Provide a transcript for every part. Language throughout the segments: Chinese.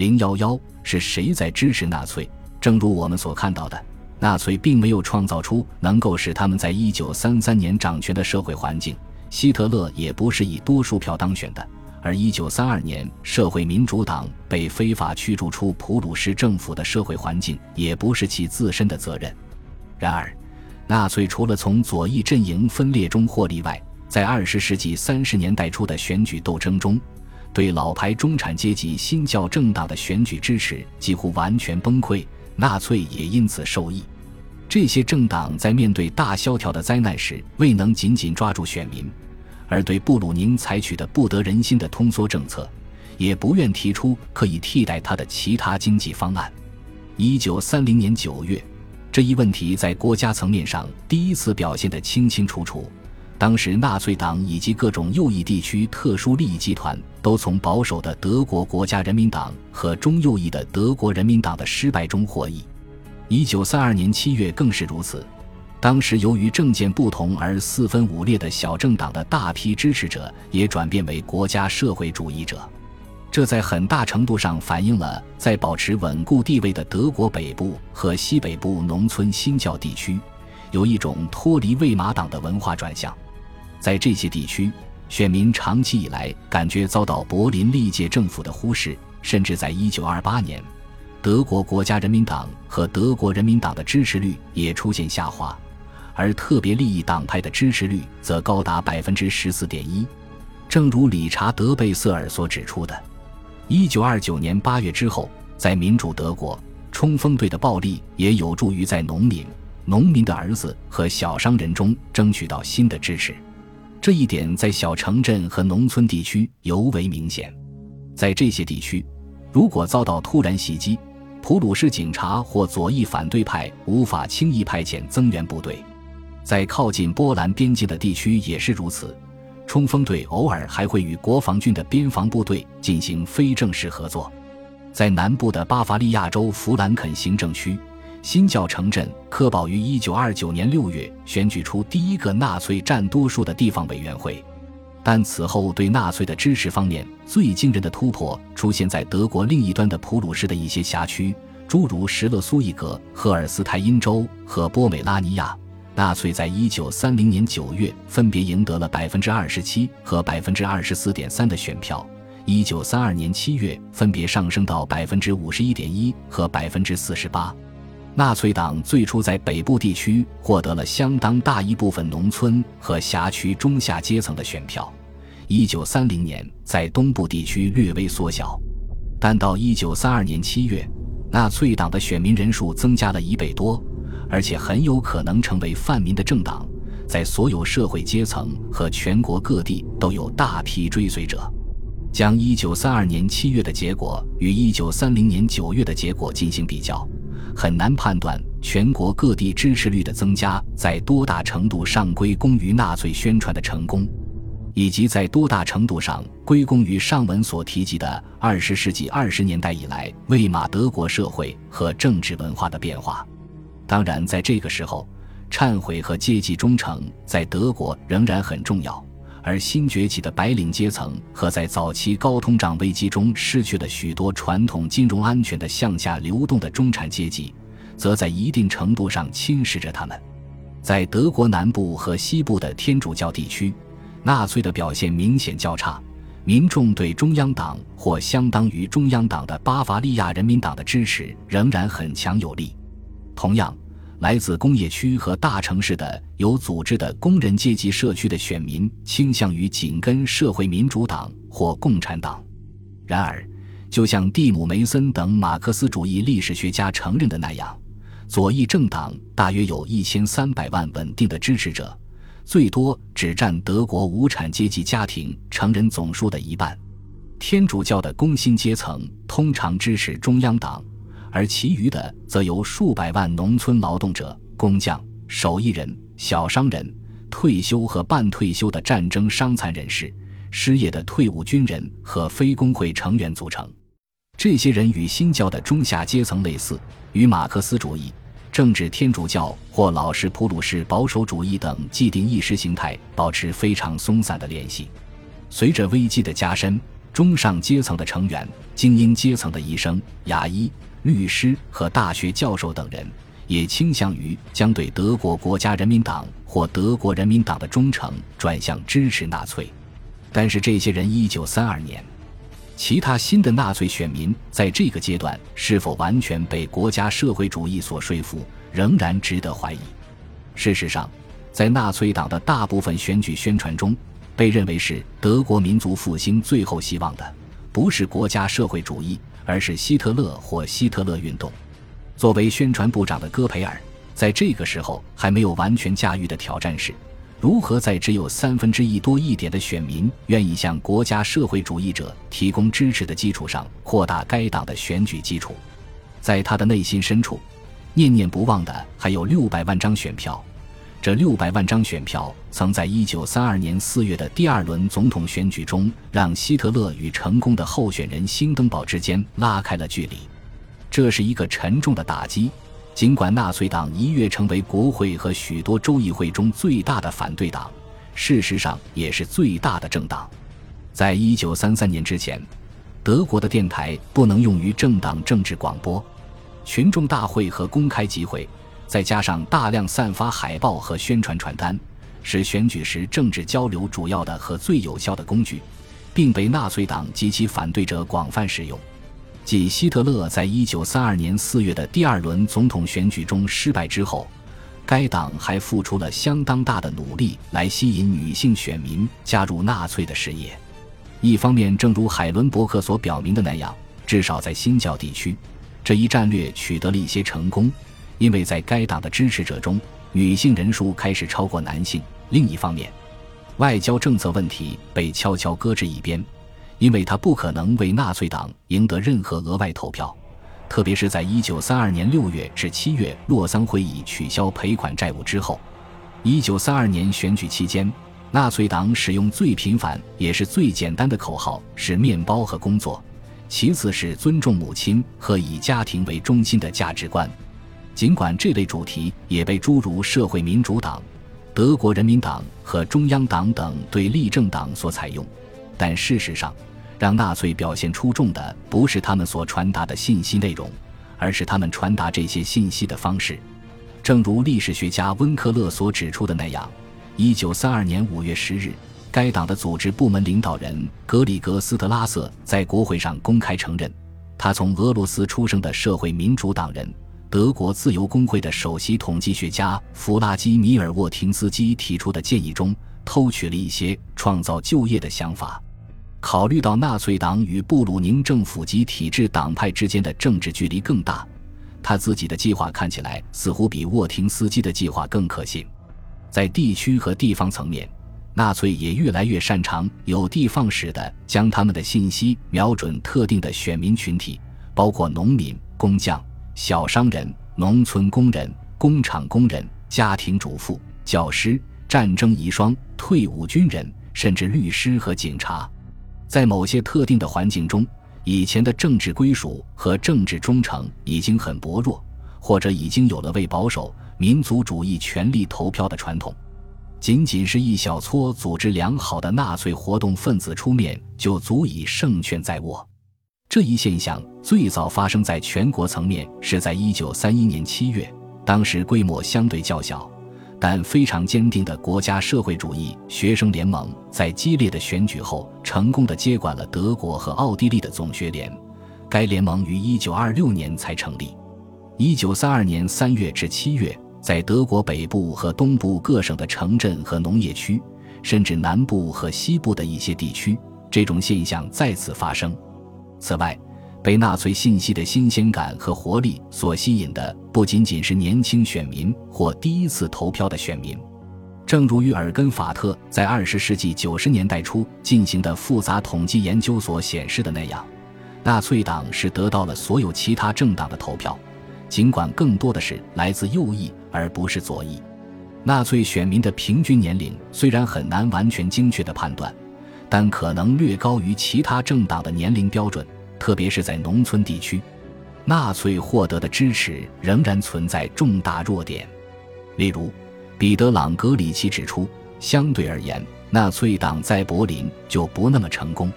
零幺幺是谁在支持纳粹？正如我们所看到的，纳粹并没有创造出能够使他们在一九三三年掌权的社会环境。希特勒也不是以多数票当选的，而一九三二年社会民主党被非法驱逐出普鲁士政府的社会环境也不是其自身的责任。然而，纳粹除了从左翼阵营分裂中获利外，在二十世纪三十年代初的选举斗争中，对老牌中产阶级新教政党的选举支持几乎完全崩溃，纳粹也因此受益。这些政党在面对大萧条的灾难时，未能紧紧抓住选民，而对布鲁宁采取的不得人心的通缩政策，也不愿提出可以替代他的其他经济方案。一九三零年九月，这一问题在国家层面上第一次表现得清清楚楚。当时，纳粹党以及各种右翼地区特殊利益集团都从保守的德国国家人民党和中右翼的德国人民党的失败中获益。一九三二年七月更是如此。当时，由于政见不同而四分五裂的小政党的大批支持者也转变为国家社会主义者，这在很大程度上反映了在保持稳固地位的德国北部和西北部农村新教地区有一种脱离魏玛党的文化转向。在这些地区，选民长期以来感觉遭到柏林历届政府的忽视，甚至在1928年，德国国家人民党和德国人民党的支持率也出现下滑，而特别利益党派的支持率则高达百分之十四点一。正如理查德·贝瑟尔所指出的，1929年8月之后，在民主德国，冲锋队的暴力也有助于在农民、农民的儿子和小商人中争取到新的支持。这一点在小城镇和农村地区尤为明显。在这些地区，如果遭到突然袭击，普鲁士警察或左翼反对派无法轻易派遣增援部队。在靠近波兰边境的地区也是如此，冲锋队偶尔还会与国防军的边防部队进行非正式合作。在南部的巴伐利亚州弗兰肯行政区。新教城镇科堡于一九二九年六月选举出第一个纳粹占多数的地方委员会，但此后对纳粹的支持方面最惊人的突破出现在德国另一端的普鲁士的一些辖区，诸如什勒苏伊格、赫尔斯泰因州和波美拉尼亚。纳粹在一九三零年九月分别赢得了百分之二十七和百分之二十四点三的选票，一九三二年七月分别上升到百分之五十一点一和百分之四十八。纳粹党最初在北部地区获得了相当大一部分农村和辖区中下阶层的选票。一九三零年在东部地区略微缩小，但到一九三二年七月，纳粹党的选民人数增加了一倍多，而且很有可能成为泛民的政党，在所有社会阶层和全国各地都有大批追随者。将一九三二年七月的结果与一九三零年九月的结果进行比较。很难判断全国各地支持率的增加在多大程度上归功于纳粹宣传的成功，以及在多大程度上归功于上文所提及的二十世纪二十年代以来魏玛德国社会和政治文化的变化。当然，在这个时候，忏悔和阶级忠诚在德国仍然很重要，而新崛起的白领阶层和在早期高通胀危机中失去了许多传统金融安全的向下流动的中产阶级。则在一定程度上侵蚀着他们。在德国南部和西部的天主教地区，纳粹的表现明显较差，民众对中央党或相当于中央党的巴伐利亚人民党的支持仍然很强有力。同样，来自工业区和大城市的有组织的工人阶级社区的选民倾向于紧跟社会民主党或共产党。然而，就像蒂姆·梅森等马克思主义历史学家承认的那样。左翼政党大约有一千三百万稳定的支持者，最多只占德国无产阶级家庭成人总数的一半。天主教的工薪阶层通常支持中央党，而其余的则由数百万农村劳动者、工匠、手艺人、小商人、退休和半退休的战争伤残人士、失业的退伍军人和非工会成员组成。这些人与新教的中下阶层类似，与马克思主义。政治天主教或老式普鲁士保守主义等既定意识形态保持非常松散的联系。随着危机的加深，中上阶层的成员、精英阶层的医生、牙医、律师和大学教授等人，也倾向于将对德国国家人民党或德国人民党的忠诚转向支持纳粹。但是，这些人一九三二年，其他新的纳粹选民在这个阶段是否完全被国家社会主义所说服，仍然值得怀疑。事实上，在纳粹党的大部分选举宣传中，被认为是德国民族复兴最后希望的，不是国家社会主义，而是希特勒或希特勒运动。作为宣传部长的戈培尔，在这个时候还没有完全驾驭的挑战是，如何在只有三分之一多一点的选民愿意向国家社会主义者提供支持的基础上，扩大该党的选举基础。在他的内心深处，念念不忘的还有六百万张选票。这六百万张选票曾在一九三二年四月的第二轮总统选举中，让希特勒与成功的候选人兴登堡之间拉开了距离。这是一个沉重的打击。尽管纳粹党一跃成为国会和许多州议会中最大的反对党，事实上也是最大的政党。在一九三三年之前，德国的电台不能用于政党政治广播、群众大会和公开集会。再加上大量散发海报和宣传传单，是选举时政治交流主要的和最有效的工具，并被纳粹党及其反对者广泛使用。继希特勒在一九三二年四月的第二轮总统选举中失败之后，该党还付出了相当大的努力来吸引女性选民加入纳粹的事业。一方面，正如海伦伯克所表明的那样，至少在新教地区，这一战略取得了一些成功。因为在该党的支持者中，女性人数开始超过男性。另一方面，外交政策问题被悄悄搁置一边，因为他不可能为纳粹党赢得任何额外投票。特别是在1932年6月至7月洛桑会议取消赔款债务之后，1932年选举期间，纳粹党使用最频繁也是最简单的口号是“面包和工作”，其次是尊重母亲和以家庭为中心的价值观。尽管这类主题也被诸如社会民主党、德国人民党和中央党等对立政党所采用，但事实上，让纳粹表现出众的不是他们所传达的信息内容，而是他们传达这些信息的方式。正如历史学家温克勒所指出的那样，一九三二年五月十日，该党的组织部门领导人格里格斯特拉瑟在国会上公开承认，他从俄罗斯出生的社会民主党人。德国自由工会的首席统计学家弗拉基米尔·沃廷斯基提出的建议中，偷取了一些创造就业的想法。考虑到纳粹党与布鲁宁政府及体制党派之间的政治距离更大，他自己的计划看起来似乎比沃廷斯基的计划更可信。在地区和地方层面，纳粹也越来越擅长有的放矢地将他们的信息瞄准特定的选民群体，包括农民、工匠。小商人、农村工人、工厂工人、家庭主妇、教师、战争遗孀、退伍军人，甚至律师和警察，在某些特定的环境中，以前的政治归属和政治忠诚已经很薄弱，或者已经有了为保守民族主义权力投票的传统。仅仅是一小撮组织良好的纳粹活动分子出面，就足以胜券在握。这一现象最早发生在全国层面，是在一九三一年七月。当时规模相对较小，但非常坚定的国家社会主义学生联盟，在激烈的选举后，成功的接管了德国和奥地利的总学联。该联盟于一九二六年才成立。一九三二年三月至七月，在德国北部和东部各省的城镇和农业区，甚至南部和西部的一些地区，这种现象再次发生。此外，被纳粹信息的新鲜感和活力所吸引的不仅仅是年轻选民或第一次投票的选民。正如于尔根法特在二十世纪九十年代初进行的复杂统计研究所显示的那样，纳粹党是得到了所有其他政党的投票，尽管更多的是来自右翼而不是左翼。纳粹选民的平均年龄虽然很难完全精确的判断。但可能略高于其他政党的年龄标准，特别是在农村地区，纳粹获得的支持仍然存在重大弱点。例如，彼得·朗格里奇指出，相对而言，纳粹党在柏林就不那么成功。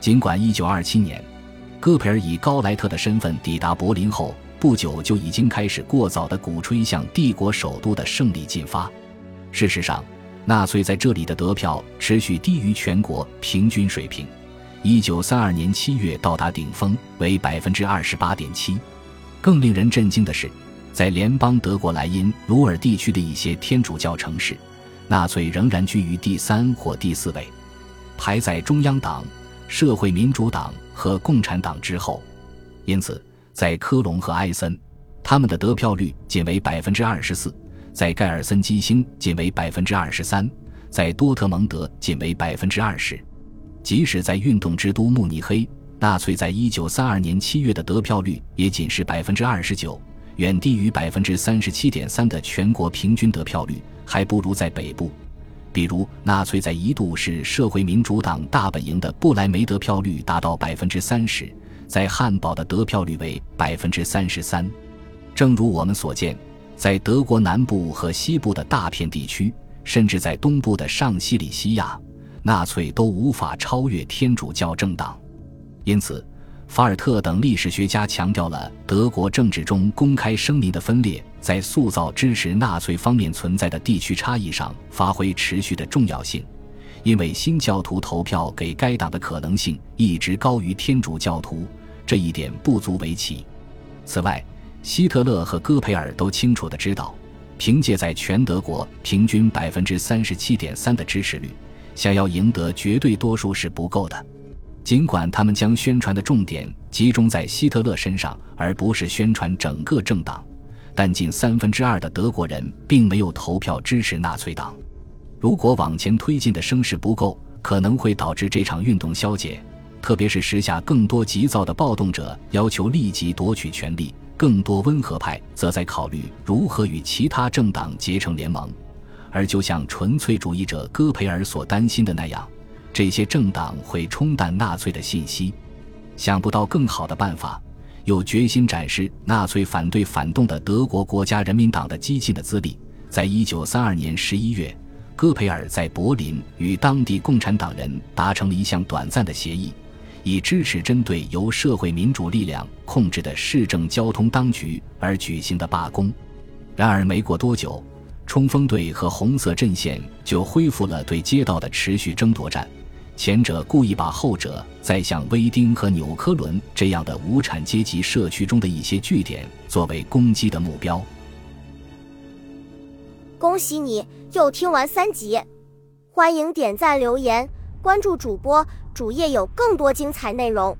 尽管1927年，戈培尔以高莱特的身份抵达柏林后不久，就已经开始过早的鼓吹向帝国首都的胜利进发。事实上，纳粹在这里的得票持续低于全国平均水平。1932年7月到达顶峰，为百分之二十八点七。更令人震惊的是，在联邦德国莱茵、鲁尔地区的一些天主教城市，纳粹仍然居于第三或第四位，排在中央党、社会民主党和共产党之后。因此，在科隆和埃森，他们的得票率仅为百分之二十四；在盖尔森基兴仅为百分之二十三；在多特蒙德仅为百分之二十。即使在运动之都慕尼黑，纳粹在一九三二年七月的得票率也仅是百分之二十九，远低于百分之三十七点三的全国平均得票率，还不如在北部。比如，纳粹在一度是社会民主党大本营的布莱梅得票率达到百分之三十，在汉堡的得票率为百分之三十三。正如我们所见，在德国南部和西部的大片地区，甚至在东部的上西里西亚，纳粹都无法超越天主教政党。因此，法尔特等历史学家强调了德国政治中公开声明的分裂在塑造支持纳粹方面存在的地区差异上发挥持续的重要性，因为新教徒投票给该党的可能性一直高于天主教徒，这一点不足为奇。此外，希特勒和戈培尔都清楚地知道，凭借在全德国平均百分之三十七点三的支持率，想要赢得绝对多数是不够的。尽管他们将宣传的重点集中在希特勒身上，而不是宣传整个政党，但近三分之二的德国人并没有投票支持纳粹党。如果往前推进的声势不够，可能会导致这场运动消解。特别是时下更多急躁的暴动者要求立即夺取权力，更多温和派则在考虑如何与其他政党结成联盟。而就像纯粹主义者戈培尔所担心的那样。这些政党会冲淡纳粹的信息，想不到更好的办法，又决心展示纳粹反对反动的德国国家人民党的激进的资历。在一九三二年十一月，戈培尔在柏林与当地共产党人达成了一项短暂的协议，以支持针对由社会民主力量控制的市政交通当局而举行的罢工。然而，没过多久，冲锋队和红色阵线就恢复了对街道的持续争夺战。前者故意把后者在像威丁和纽科伦这样的无产阶级社区中的一些据点作为攻击的目标。恭喜你又听完三集，欢迎点赞、留言、关注主播，主页有更多精彩内容。